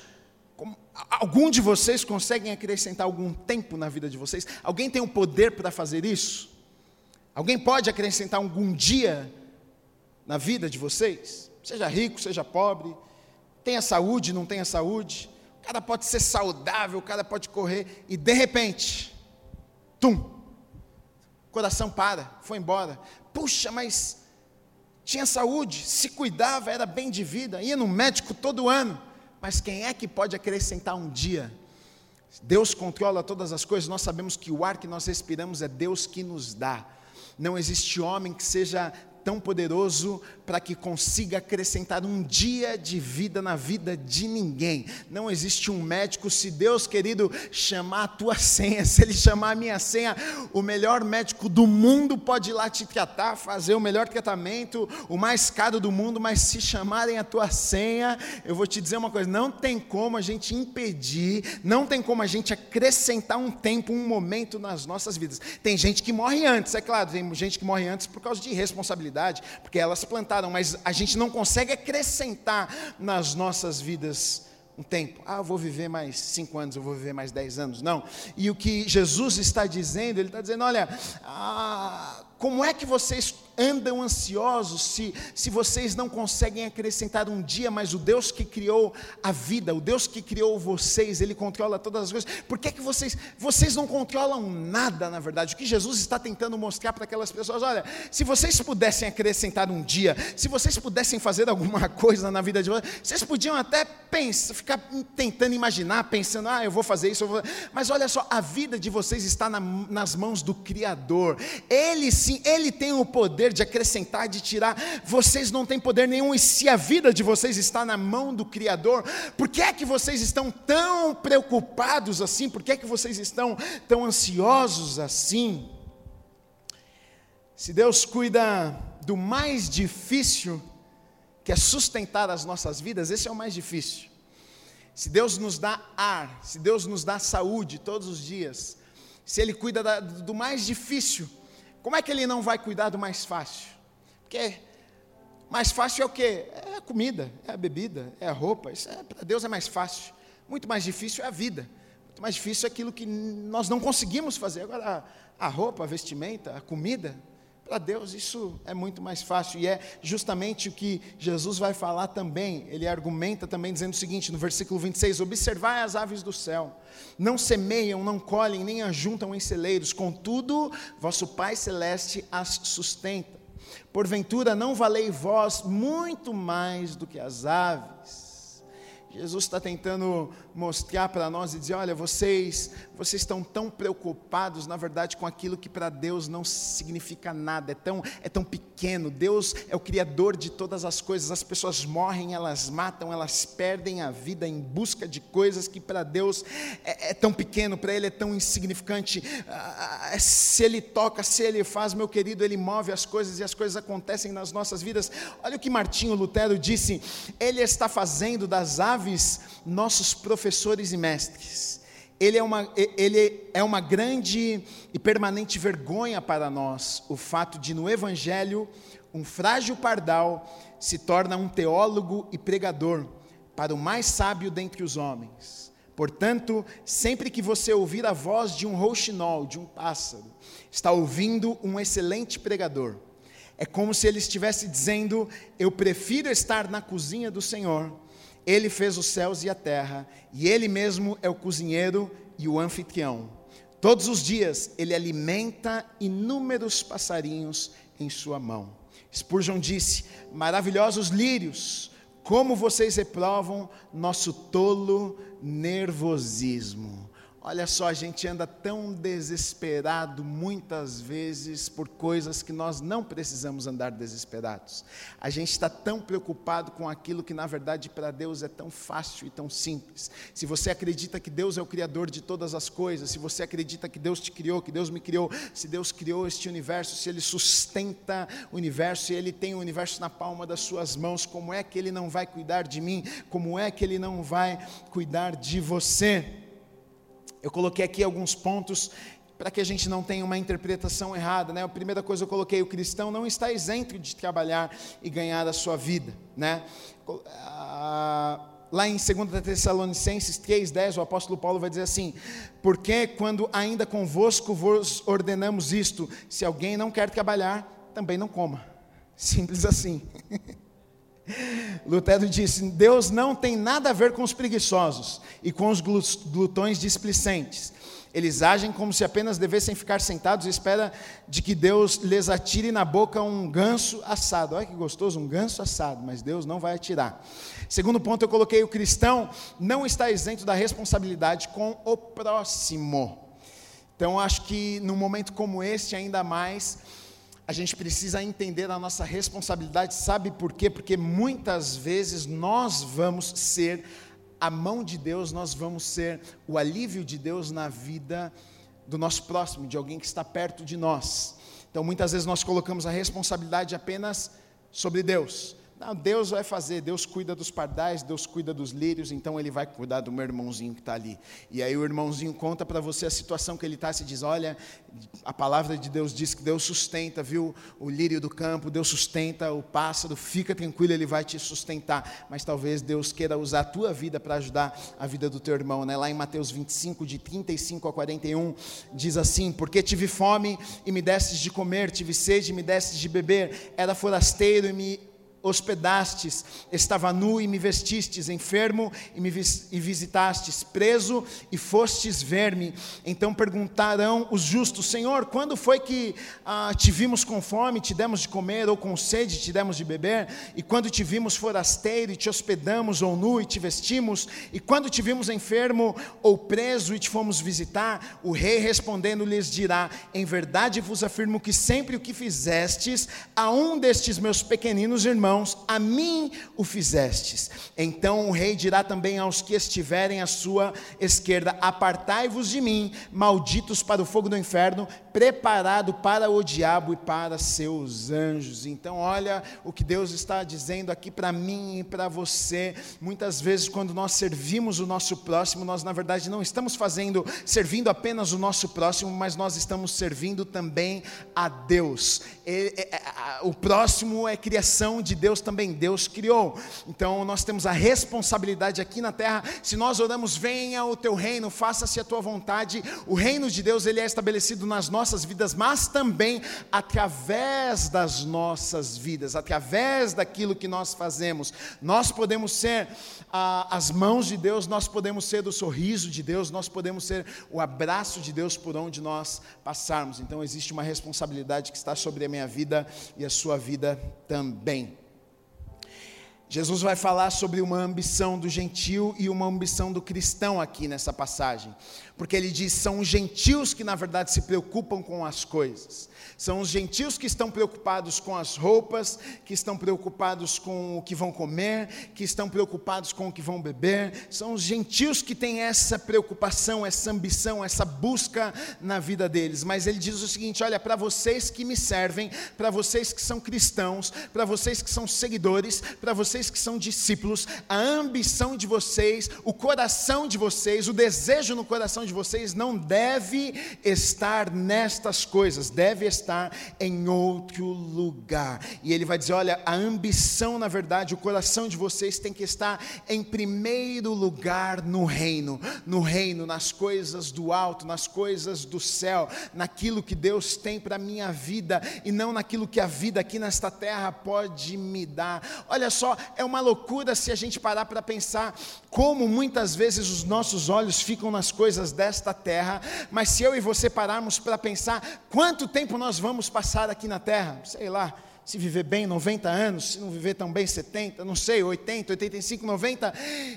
Algum de vocês conseguem acrescentar algum tempo na vida de vocês? Alguém tem o poder para fazer isso? Alguém pode acrescentar algum dia na vida de vocês? Seja rico, seja pobre, tenha saúde, não tenha saúde. O cara pode ser saudável, o cara pode correr e de repente, tum, coração para, foi embora. Puxa, mas tinha saúde, se cuidava, era bem de vida, ia no médico todo ano. Mas quem é que pode acrescentar um dia? Deus controla todas as coisas, nós sabemos que o ar que nós respiramos é Deus que nos dá. Não existe homem que seja tão poderoso para que consiga acrescentar um dia de vida na vida de ninguém. Não existe um médico, se Deus querido chamar a tua senha, se Ele chamar a minha senha, o melhor médico do mundo pode ir lá te tratar, fazer o melhor tratamento, o mais caro do mundo, mas se chamarem a tua senha, eu vou te dizer uma coisa: não tem como a gente impedir, não tem como a gente acrescentar um tempo, um momento nas nossas vidas. Tem gente que morre antes, é claro, tem gente que morre antes por causa de responsabilidade porque elas plantaram, mas a gente não consegue acrescentar nas nossas vidas um tempo. Ah, eu vou viver mais cinco anos, eu vou viver mais dez anos. Não. E o que Jesus está dizendo, Ele está dizendo: olha, ah, como é que vocês andam ansiosos se, se vocês não conseguem acrescentar um dia, mas o Deus que criou a vida, o Deus que criou vocês, Ele controla todas as coisas. Por que, que vocês, vocês não controlam nada, na verdade? O que Jesus está tentando mostrar para aquelas pessoas: olha, se vocês pudessem acrescentar um dia, se vocês pudessem fazer alguma coisa na vida de vocês, vocês podiam até pensar, ficar tentando imaginar, pensando, ah, eu vou fazer isso, vou... mas olha só, a vida de vocês está na, nas mãos do Criador. Ele Ele tem o poder poder de acrescentar, de tirar. Vocês não têm poder nenhum, e se a vida de vocês está na mão do Criador, por que é que vocês estão tão preocupados assim? Por que é que vocês estão tão ansiosos assim? Se Deus cuida do mais difícil, que é sustentar as nossas vidas, esse é o mais difícil. Se Deus nos dá ar, se Deus nos dá saúde todos os dias, se Ele cuida da, do mais difícil, como é que ele não vai cuidar do mais fácil? Porque mais fácil é o quê? É a comida, é a bebida, é a roupa. Isso é, para Deus é mais fácil. Muito mais difícil é a vida. Muito mais difícil é aquilo que nós não conseguimos fazer. Agora, a roupa, a vestimenta, a comida, para Deus isso é muito mais fácil e é justamente o que Jesus vai falar também. Ele argumenta também dizendo o seguinte no versículo 26: Observai as aves do céu, não semeiam, não colhem, nem ajuntam em celeiros, contudo, vosso Pai celeste as sustenta. Porventura não valei vós muito mais do que as aves. Jesus está tentando mostrar para nós e dizer: olha, vocês, vocês estão tão preocupados, na verdade, com aquilo que para Deus não significa nada, é tão, é tão pequeno. Deus é o Criador de todas as coisas. As pessoas morrem, elas matam, elas perdem a vida em busca de coisas que para Deus é, é, tão pequeno, para Ele é tão insignificante. Ah, ah, se Ele toca, se Ele faz, meu querido, Ele move as coisas e as coisas acontecem nas nossas vidas. Olha o que Martinho Lutero disse: Ele está fazendo das aves nossos professores e mestres. Ele é, uma, ele é uma grande e permanente vergonha para nós o fato de, no Evangelho, um frágil pardal se torna um teólogo e pregador para o mais sábio dentre os homens. Portanto, sempre que você ouvir a voz de um rouxinol, de um pássaro, está ouvindo um excelente pregador. É como se ele estivesse dizendo: Eu prefiro estar na cozinha do Senhor ele fez os céus e a terra, e Ele mesmo é o cozinheiro e o anfitrião. Todos os dias Ele alimenta inúmeros passarinhos em sua mão. Spurgeon disse: Maravilhosos lírios, como vocês reprovam nosso tolo nervosismo. Olha só, a gente anda tão desesperado muitas vezes por coisas que nós não precisamos andar desesperados. A gente está tão preocupado com aquilo que, na verdade, para Deus é tão fácil e tão simples. Se você acredita que Deus é o Criador de todas as coisas, se você acredita que Deus te criou, que Deus me criou, se Deus criou este universo, se Ele sustenta o universo, se Ele tem o universo na palma das suas mãos, como é que Ele não vai cuidar de mim? Como é que Ele não vai cuidar de você? Eu coloquei aqui alguns pontos para que a gente não tenha uma interpretação errada, né? A primeira coisa eu coloquei, o cristão não está isento de trabalhar e ganhar a sua vida, né? Ah, lá em 2 Tessalonicenses 3,10, o apóstolo Paulo vai dizer assim: Porque quando ainda convosco vos ordenamos isto, se alguém não quer trabalhar, também não coma. Simples assim. Lutero disse: Deus não tem nada a ver com os preguiçosos e com os glutões displicentes. Eles agem como se apenas devessem ficar sentados e espera de que Deus lhes atire na boca um ganso assado. Olha que gostoso, um ganso assado, mas Deus não vai atirar. Segundo ponto, eu coloquei: o cristão não está isento da responsabilidade com o próximo. Então, acho que num momento como este, ainda mais a gente precisa entender a nossa responsabilidade, sabe por quê? Porque muitas vezes nós vamos ser a mão de Deus, nós vamos ser o alívio de Deus na vida do nosso próximo, de alguém que está perto de nós. Então muitas vezes nós colocamos a responsabilidade apenas sobre Deus. Não, Deus vai fazer, Deus cuida dos pardais, Deus cuida dos lírios, então Ele vai cuidar do meu irmãozinho que está ali. E aí o irmãozinho conta para você a situação que ele está, se diz: Olha, a palavra de Deus diz que Deus sustenta, viu? O lírio do campo, Deus sustenta o pássaro, fica tranquilo, Ele vai te sustentar. Mas talvez Deus queira usar a tua vida para ajudar a vida do teu irmão, né? Lá em Mateus 25, de 35 a 41, diz assim: Porque tive fome e me destes de comer, tive sede e me destes de beber, era forasteiro e me hospedastes, estava nu e me vestistes, enfermo e me vis e visitastes, preso e fostes ver-me. Então perguntarão os justos: Senhor, quando foi que ah, te vimos com fome, te demos de comer, ou com sede, te demos de beber? E quando te vimos forasteiro e te hospedamos, ou nu e te vestimos? E quando te vimos enfermo ou preso e te fomos visitar? O rei respondendo lhes dirá: Em verdade vos afirmo que sempre o que fizestes a um destes meus pequeninos irmãos, mãos, a mim o fizestes. Então o rei dirá também aos que estiverem à sua esquerda: Apartai-vos de mim, malditos para o fogo do inferno, preparado para o diabo e para seus anjos. Então, olha o que Deus está dizendo aqui para mim e para você. Muitas vezes, quando nós servimos o nosso próximo, nós na verdade não estamos fazendo, servindo apenas o nosso próximo, mas nós estamos servindo também a Deus. O próximo é criação de Deus Deus também Deus criou. Então nós temos a responsabilidade aqui na terra. Se nós oramos, venha o teu reino, faça-se a tua vontade. O reino de Deus ele é estabelecido nas nossas vidas, mas também através das nossas vidas, através daquilo que nós fazemos. Nós podemos ser ah, as mãos de Deus, nós podemos ser o sorriso de Deus, nós podemos ser o abraço de Deus por onde nós passarmos. Então existe uma responsabilidade que está sobre a minha vida e a sua vida também. Jesus vai falar sobre uma ambição do gentio e uma ambição do cristão aqui nessa passagem, porque ele diz: são os gentios que na verdade se preocupam com as coisas. São os gentios que estão preocupados com as roupas, que estão preocupados com o que vão comer, que estão preocupados com o que vão beber. São os gentios que têm essa preocupação, essa ambição, essa busca na vida deles. Mas ele diz o seguinte: olha, para vocês que me servem, para vocês que são cristãos, para vocês que são seguidores, para vocês que são discípulos, a ambição de vocês, o coração de vocês, o desejo no coração de vocês não deve estar nestas coisas, deve estar estar em outro lugar. E ele vai dizer: olha, a ambição, na verdade, o coração de vocês tem que estar em primeiro lugar no reino, no reino, nas coisas do alto, nas coisas do céu, naquilo que Deus tem para a minha vida e não naquilo que a vida aqui nesta terra pode me dar. Olha só, é uma loucura se a gente parar para pensar como muitas vezes os nossos olhos ficam nas coisas desta terra, mas se eu e você pararmos para pensar quanto tempo nós vamos passar aqui na terra? Sei lá, se viver bem 90 anos, se não viver tão bem 70, não sei, 80, 85, 90.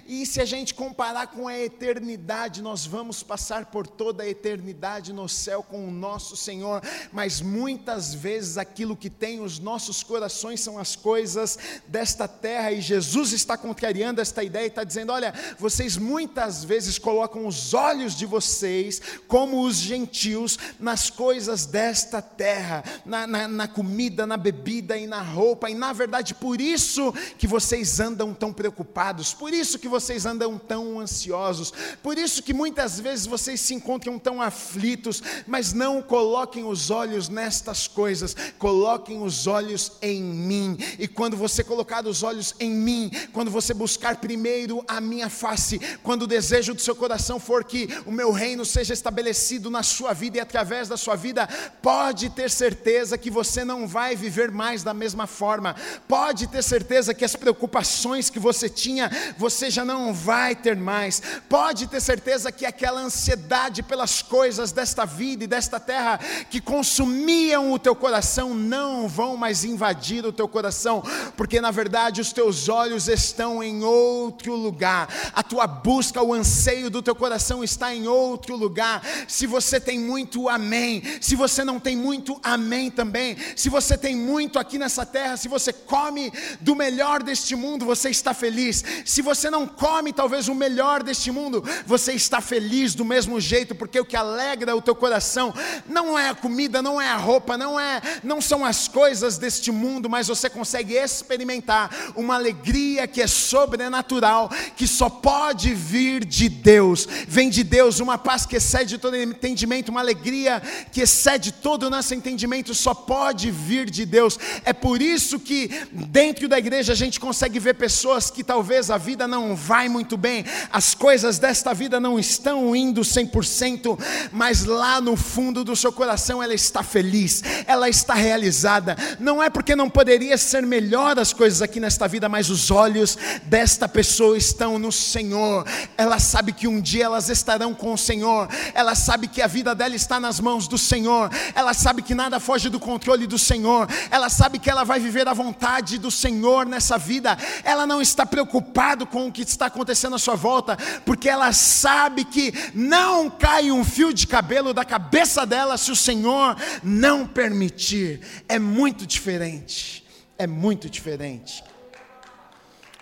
E se a gente comparar com a eternidade, nós vamos passar por toda a eternidade no céu com o nosso Senhor, mas muitas vezes aquilo que tem os nossos corações são as coisas desta terra, e Jesus está contrariando esta ideia e está dizendo: olha, vocês muitas vezes colocam os olhos de vocês, como os gentios, nas coisas desta terra, na, na, na comida, na bebida comida e na roupa, e na verdade por isso que vocês andam tão preocupados, por isso que vocês andam tão ansiosos, por isso que muitas vezes vocês se encontram tão aflitos, mas não coloquem os olhos nestas coisas, coloquem os olhos em mim, e quando você colocar os olhos em mim, quando você buscar primeiro a minha face, quando o desejo do seu coração for que o meu reino seja estabelecido na sua vida e através da sua vida, pode ter certeza que você não vai viver mais mais da mesma forma. Pode ter certeza que as preocupações que você tinha, você já não vai ter mais. Pode ter certeza que aquela ansiedade pelas coisas desta vida e desta terra que consumiam o teu coração não vão mais invadir o teu coração, porque na verdade os teus olhos estão em outro lugar. A tua busca, o anseio do teu coração está em outro lugar. Se você tem muito amém, se você não tem muito amém também, se você tem muito aqui nessa terra, se você come do melhor deste mundo, você está feliz. Se você não come talvez o melhor deste mundo, você está feliz do mesmo jeito, porque o que alegra o teu coração não é a comida, não é a roupa, não é, não são as coisas deste mundo, mas você consegue experimentar uma alegria que é sobrenatural, que só pode vir de Deus. Vem de Deus uma paz que excede todo entendimento, uma alegria que excede todo o nosso entendimento, só pode vir de Deus. É por isso que dentro da igreja a gente consegue ver pessoas que talvez a vida não vai muito bem, as coisas desta vida não estão indo 100%, mas lá no fundo do seu coração ela está feliz, ela está realizada. Não é porque não poderia ser melhor as coisas aqui nesta vida, mas os olhos desta pessoa estão no Senhor. Ela sabe que um dia elas estarão com o Senhor. Ela sabe que a vida dela está nas mãos do Senhor. Ela sabe que nada foge do controle do Senhor. Ela sabe que ela vai viver a vontade do Senhor nessa vida, ela não está preocupada com o que está acontecendo à sua volta, porque ela sabe que não cai um fio de cabelo da cabeça dela se o Senhor não permitir. É muito diferente, é muito diferente.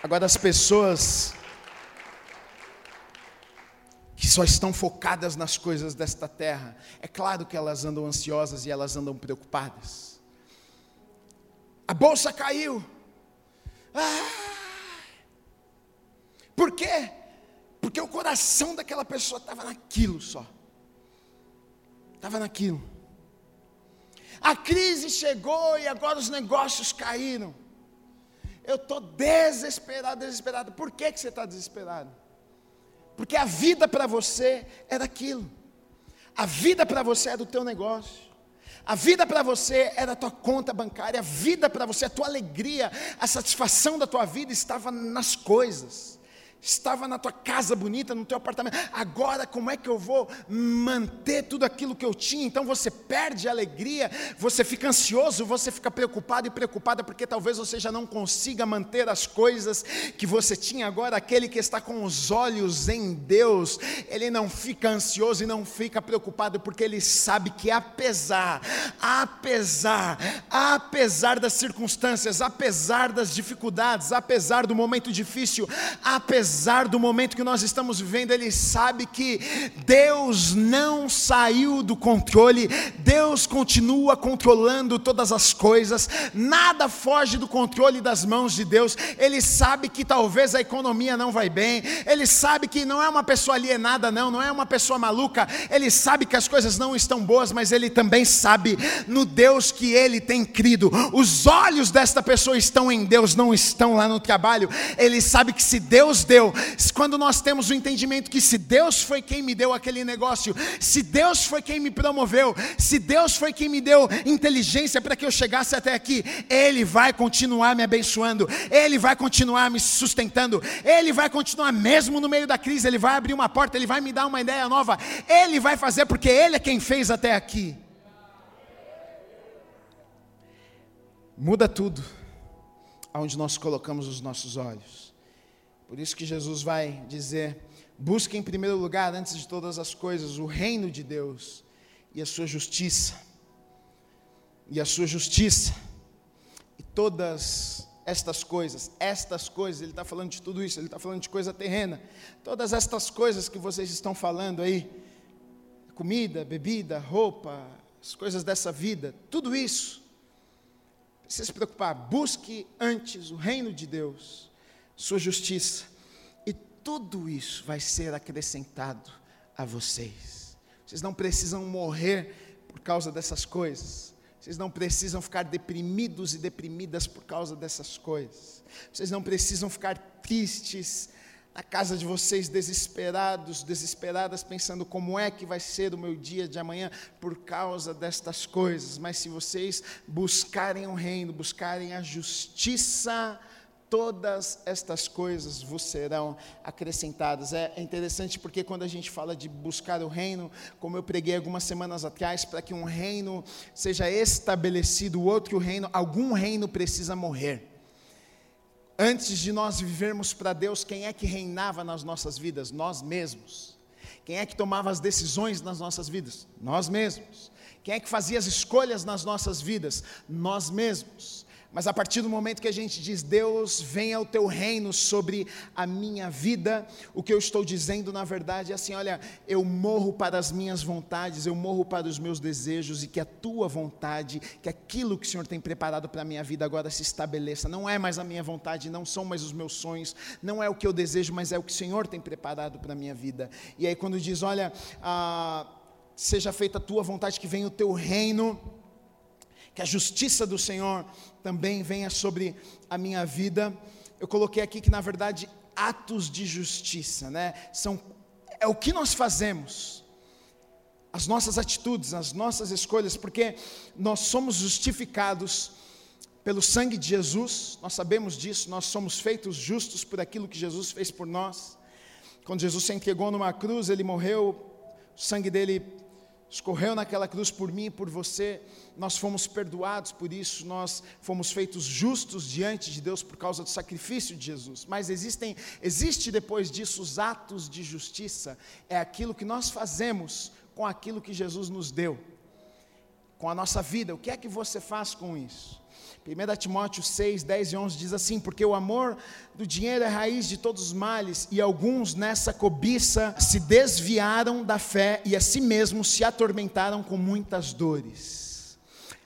Agora, as pessoas que só estão focadas nas coisas desta terra, é claro que elas andam ansiosas e elas andam preocupadas. A bolsa caiu. Ah! Por quê? Porque o coração daquela pessoa estava naquilo só. Estava naquilo. A crise chegou e agora os negócios caíram. Eu estou desesperado, desesperado. Por que, que você está desesperado? Porque a vida para você é daquilo. A vida para você é do teu negócio. A vida para você era a tua conta bancária, a vida para você, a tua alegria, a satisfação da tua vida estava nas coisas. Estava na tua casa bonita, no teu apartamento. Agora, como é que eu vou manter tudo aquilo que eu tinha? Então você perde a alegria, você fica ansioso, você fica preocupado e preocupada porque talvez você já não consiga manter as coisas que você tinha. Agora, aquele que está com os olhos em Deus, ele não fica ansioso e não fica preocupado porque ele sabe que apesar, apesar, apesar das circunstâncias, apesar das dificuldades, apesar do momento difícil, apesar apesar do momento que nós estamos vivendo, ele sabe que Deus não saiu do controle, Deus continua controlando todas as coisas, nada foge do controle das mãos de Deus. Ele sabe que talvez a economia não vai bem, ele sabe que não é uma pessoa alienada, não, não é uma pessoa maluca, ele sabe que as coisas não estão boas, mas ele também sabe no Deus que ele tem crido. Os olhos desta pessoa estão em Deus, não estão lá no trabalho. Ele sabe que se Deus deu, deu, quando nós temos o entendimento que se Deus foi quem me deu aquele negócio, se Deus foi quem me promoveu, se Deus foi quem me deu inteligência para que eu chegasse até aqui, Ele vai continuar me abençoando, Ele vai continuar me sustentando, Ele vai continuar mesmo no meio da crise, Ele vai abrir uma porta, Ele vai me dar uma ideia nova, Ele vai fazer porque Ele é quem fez até aqui. Muda tudo aonde nós colocamos os nossos olhos. Por isso que Jesus vai dizer: busque em primeiro lugar, antes de todas as coisas, o reino de Deus e a sua justiça. E a sua justiça. E todas estas coisas, estas coisas, ele está falando de tudo isso, ele está falando de coisa terrena. Todas estas coisas que vocês estão falando aí, comida, bebida, roupa, as coisas dessa vida, tudo isso, precisa se preocupar, busque antes o reino de Deus sua justiça, e tudo isso vai ser acrescentado a vocês. Vocês não precisam morrer por causa dessas coisas. Vocês não precisam ficar deprimidos e deprimidas por causa dessas coisas. Vocês não precisam ficar tristes na casa de vocês, desesperados, desesperadas, pensando como é que vai ser o meu dia de amanhã por causa destas coisas. Mas se vocês buscarem o reino, buscarem a justiça, todas estas coisas vos serão acrescentadas. É, interessante porque quando a gente fala de buscar o reino, como eu preguei algumas semanas atrás, para que um reino seja estabelecido, o outro reino, algum reino precisa morrer. Antes de nós vivermos para Deus, quem é que reinava nas nossas vidas? Nós mesmos. Quem é que tomava as decisões nas nossas vidas? Nós mesmos. Quem é que fazia as escolhas nas nossas vidas? Nós mesmos. Mas a partir do momento que a gente diz, Deus, venha o teu reino sobre a minha vida, o que eu estou dizendo na verdade é assim: olha, eu morro para as minhas vontades, eu morro para os meus desejos, e que a tua vontade, que aquilo que o Senhor tem preparado para a minha vida agora se estabeleça. Não é mais a minha vontade, não são mais os meus sonhos, não é o que eu desejo, mas é o que o Senhor tem preparado para a minha vida. E aí, quando diz, olha, ah, seja feita a tua vontade, que venha o teu reino que a justiça do Senhor também venha sobre a minha vida. Eu coloquei aqui que na verdade atos de justiça, né? São é o que nós fazemos. As nossas atitudes, as nossas escolhas, porque nós somos justificados pelo sangue de Jesus, nós sabemos disso, nós somos feitos justos por aquilo que Jesus fez por nós. Quando Jesus se entregou numa cruz, ele morreu, o sangue dele escorreu naquela cruz por mim e por você, nós fomos perdoados por isso, nós fomos feitos justos diante de Deus por causa do sacrifício de Jesus. Mas existem, existe depois disso os atos de justiça, é aquilo que nós fazemos com aquilo que Jesus nos deu, com a nossa vida. O que é que você faz com isso? 1 Timóteo 6, 10 e 11 diz assim: Porque o amor do dinheiro é raiz de todos os males, e alguns nessa cobiça se desviaram da fé e a si mesmos se atormentaram com muitas dores.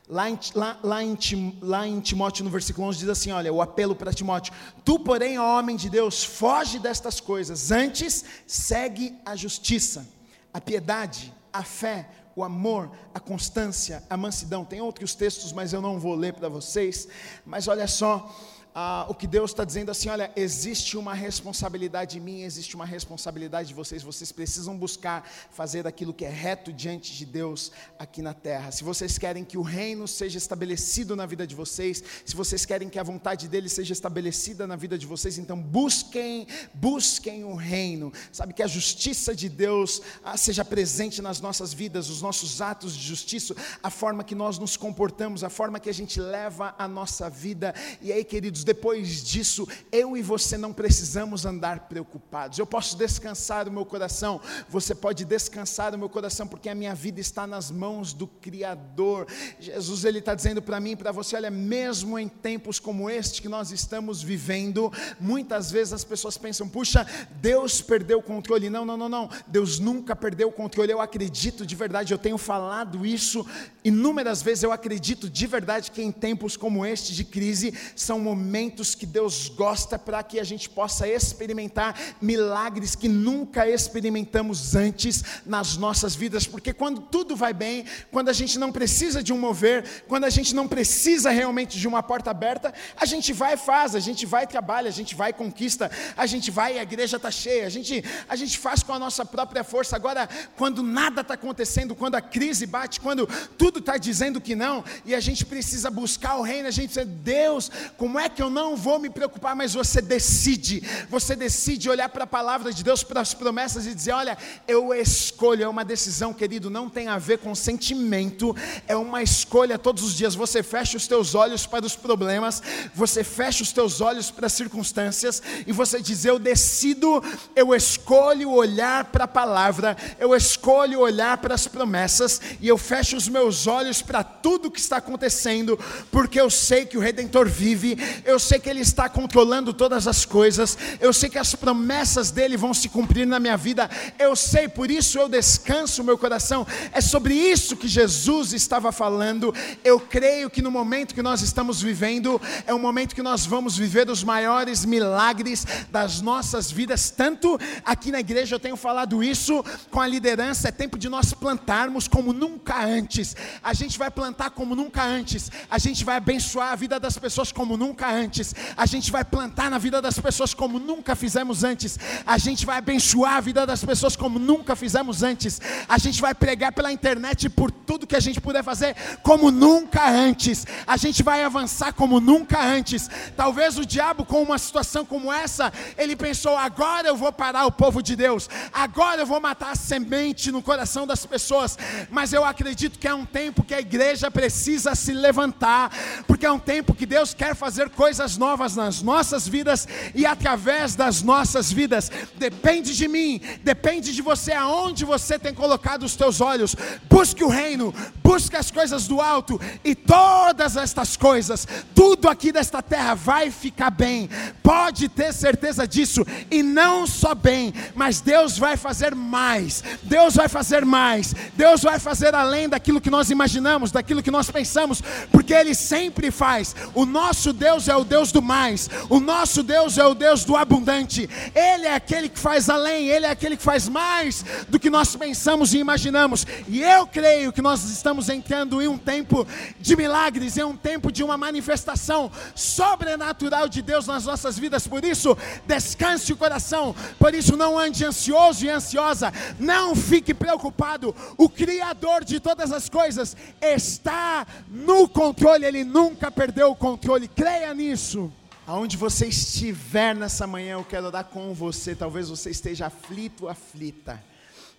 Lá em, lá, lá, em, lá em Timóteo, no versículo 11, diz assim: Olha, o apelo para Timóteo: Tu, porém, ó homem de Deus, foge destas coisas, antes segue a justiça, a piedade, a fé, o amor, a constância, a mansidão. Tem outros textos, mas eu não vou ler para vocês. Mas olha só, ah, o que Deus está dizendo assim: olha, existe uma responsabilidade minha, existe uma responsabilidade de vocês, vocês precisam buscar fazer aquilo que é reto diante de Deus aqui na terra. Se vocês querem que o reino seja estabelecido na vida de vocês, se vocês querem que a vontade dele seja estabelecida na vida de vocês, então busquem, busquem o reino, sabe, que a justiça de Deus ah, seja presente nas nossas vidas, os nossos atos de justiça, a forma que nós nos comportamos, a forma que a gente leva a nossa vida, e aí, queridos, depois disso, eu e você não precisamos andar preocupados. Eu posso descansar o meu coração, você pode descansar o meu coração, porque a minha vida está nas mãos do Criador. Jesus, Ele está dizendo para mim e para você: olha, mesmo em tempos como este que nós estamos vivendo, muitas vezes as pessoas pensam, puxa, Deus perdeu o controle. Não, não, não, não. Deus nunca perdeu o controle. Eu acredito de verdade, eu tenho falado isso inúmeras vezes. Eu acredito de verdade que em tempos como este de crise, são momentos momentos que Deus gosta para que a gente possa experimentar milagres que nunca experimentamos antes nas nossas vidas, porque quando tudo vai bem, quando a gente não precisa de um mover, quando a gente não precisa realmente de uma porta aberta, a gente vai e faz, a gente vai e trabalha, a gente vai e conquista, a gente vai e a igreja está cheia, a gente, a gente faz com a nossa própria força. Agora, quando nada está acontecendo, quando a crise bate, quando tudo está dizendo que não, e a gente precisa buscar o reino, a gente diz, Deus, como é que eu não vou me preocupar, mas você decide, você decide olhar para a palavra de Deus, para as promessas e dizer: olha, eu escolho, é uma decisão, querido, não tem a ver com sentimento, é uma escolha todos os dias. Você fecha os teus olhos para os problemas, você fecha os teus olhos para as circunstâncias e você diz: eu decido, eu escolho olhar para a palavra, eu escolho olhar para as promessas e eu fecho os meus olhos para tudo que está acontecendo, porque eu sei que o Redentor vive, eu sei que Ele está controlando todas as coisas, eu sei que as promessas dEle vão se cumprir na minha vida, eu sei, por isso eu descanso o meu coração. É sobre isso que Jesus estava falando. Eu creio que no momento que nós estamos vivendo, é um momento que nós vamos viver os maiores milagres das nossas vidas, tanto aqui na igreja eu tenho falado isso com a liderança, é tempo de nós plantarmos como nunca antes. A gente vai plantar como nunca antes, a gente vai abençoar a vida das pessoas como nunca antes antes, a gente vai plantar na vida das pessoas como nunca fizemos antes, a gente vai abençoar a vida das pessoas como nunca fizemos antes, a gente vai pregar pela internet por tudo que a gente puder fazer como nunca antes, a gente vai avançar como nunca antes. Talvez o diabo, com uma situação como essa, ele pensou: agora eu vou parar o povo de Deus, agora eu vou matar a semente no coração das pessoas, mas eu acredito que é um tempo que a igreja precisa se levantar, porque é um tempo que Deus quer fazer coisas coisas novas nas nossas vidas e através das nossas vidas. Depende de mim, depende de você aonde você tem colocado os teus olhos. Busque o reino, busque as coisas do alto e todas estas coisas, tudo aqui desta terra vai ficar bem. Pode ter certeza disso e não só bem, mas Deus vai fazer mais. Deus vai fazer mais. Deus vai fazer além daquilo que nós imaginamos, daquilo que nós pensamos, porque ele sempre faz. O nosso Deus é o o Deus do mais, o nosso Deus é o Deus do abundante, Ele é aquele que faz além, Ele é aquele que faz mais do que nós pensamos e imaginamos, e eu creio que nós estamos entrando em um tempo de milagres, em um tempo de uma manifestação sobrenatural de Deus nas nossas vidas, por isso, descanse o coração, por isso, não ande ansioso e ansiosa, não fique preocupado, o Criador de todas as coisas está no controle, Ele nunca perdeu o controle, creia nisso isso. Aonde você estiver nessa manhã, eu quero orar com você. Talvez você esteja aflito, aflita,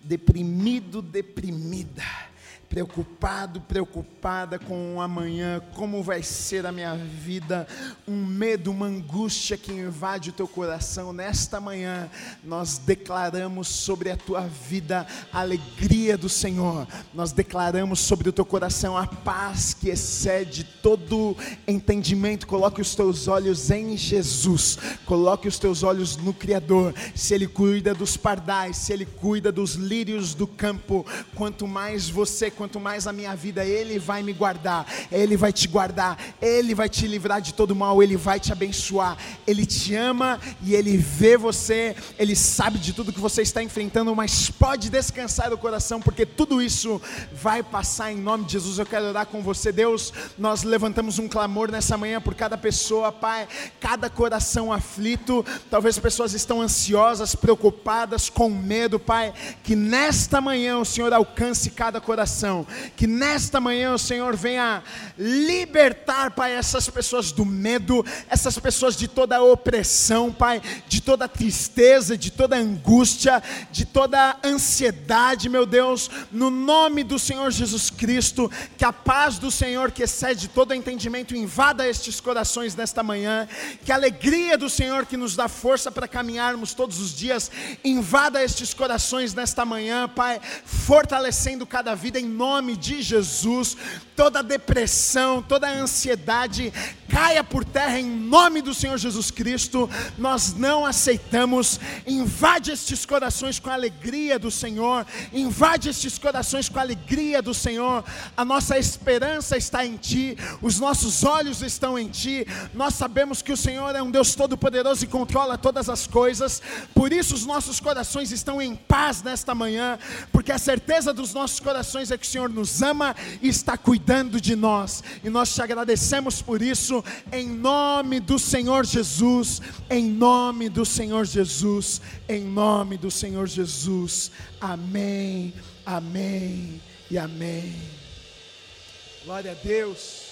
deprimido, deprimida preocupado, preocupada com o amanhã, como vai ser a minha vida, um medo, uma angústia que invade o teu coração, nesta manhã nós declaramos sobre a tua vida a alegria do Senhor, nós declaramos sobre o teu coração a paz que excede todo entendimento. Coloque os teus olhos em Jesus, coloque os teus olhos no Criador. Se Ele cuida dos pardais, se Ele cuida dos lírios do campo, quanto mais você, quanto mais a minha vida, Ele vai me guardar, Ele vai te guardar, Ele vai te livrar de todo mal, Ele vai te abençoar, Ele te ama e Ele vê você, Ele sabe de tudo que você está enfrentando, mas pode descansar o coração, porque tudo isso vai passar em nome de Jesus. Eu quero orar com você, Deus. Nós levantamos um clamor nessa manhã por cada pessoa, Pai, cada coração aflito. Talvez pessoas estão ansiosas, preocupadas, com medo, Pai. Que nesta manhã o Senhor alcance cada coração. Que nesta manhã o Senhor venha libertar, Pai, essas pessoas do medo, essas pessoas de toda opressão, Pai, de toda tristeza, de toda angústia, de toda ansiedade, meu Deus, no nome do Senhor Jesus Cristo, que a paz do Senhor, que excede todo entendimento, invada estes corações nesta manhã, que a alegria do Senhor, que nos dá força para caminharmos todos os dias, invada estes corações nesta manhã, Pai, fortalecendo cada vida em nome de Jesus, toda depressão, toda ansiedade, caia por terra em nome do Senhor Jesus Cristo. Nós não aceitamos. Invade estes corações com a alegria do Senhor. Invade estes corações com a alegria do Senhor. A nossa esperança está em Ti. Os nossos olhos estão em Ti. Nós sabemos que o Senhor é um Deus todo-poderoso e controla todas as coisas. Por isso os nossos corações estão em paz nesta manhã, porque a certeza dos nossos corações é que o Senhor nos ama e está cuidando de nós. E nós te agradecemos por isso em nome do Senhor Jesus, em nome do Senhor Jesus, em nome do Senhor Jesus. Amém, amém e amém. Glória a Deus.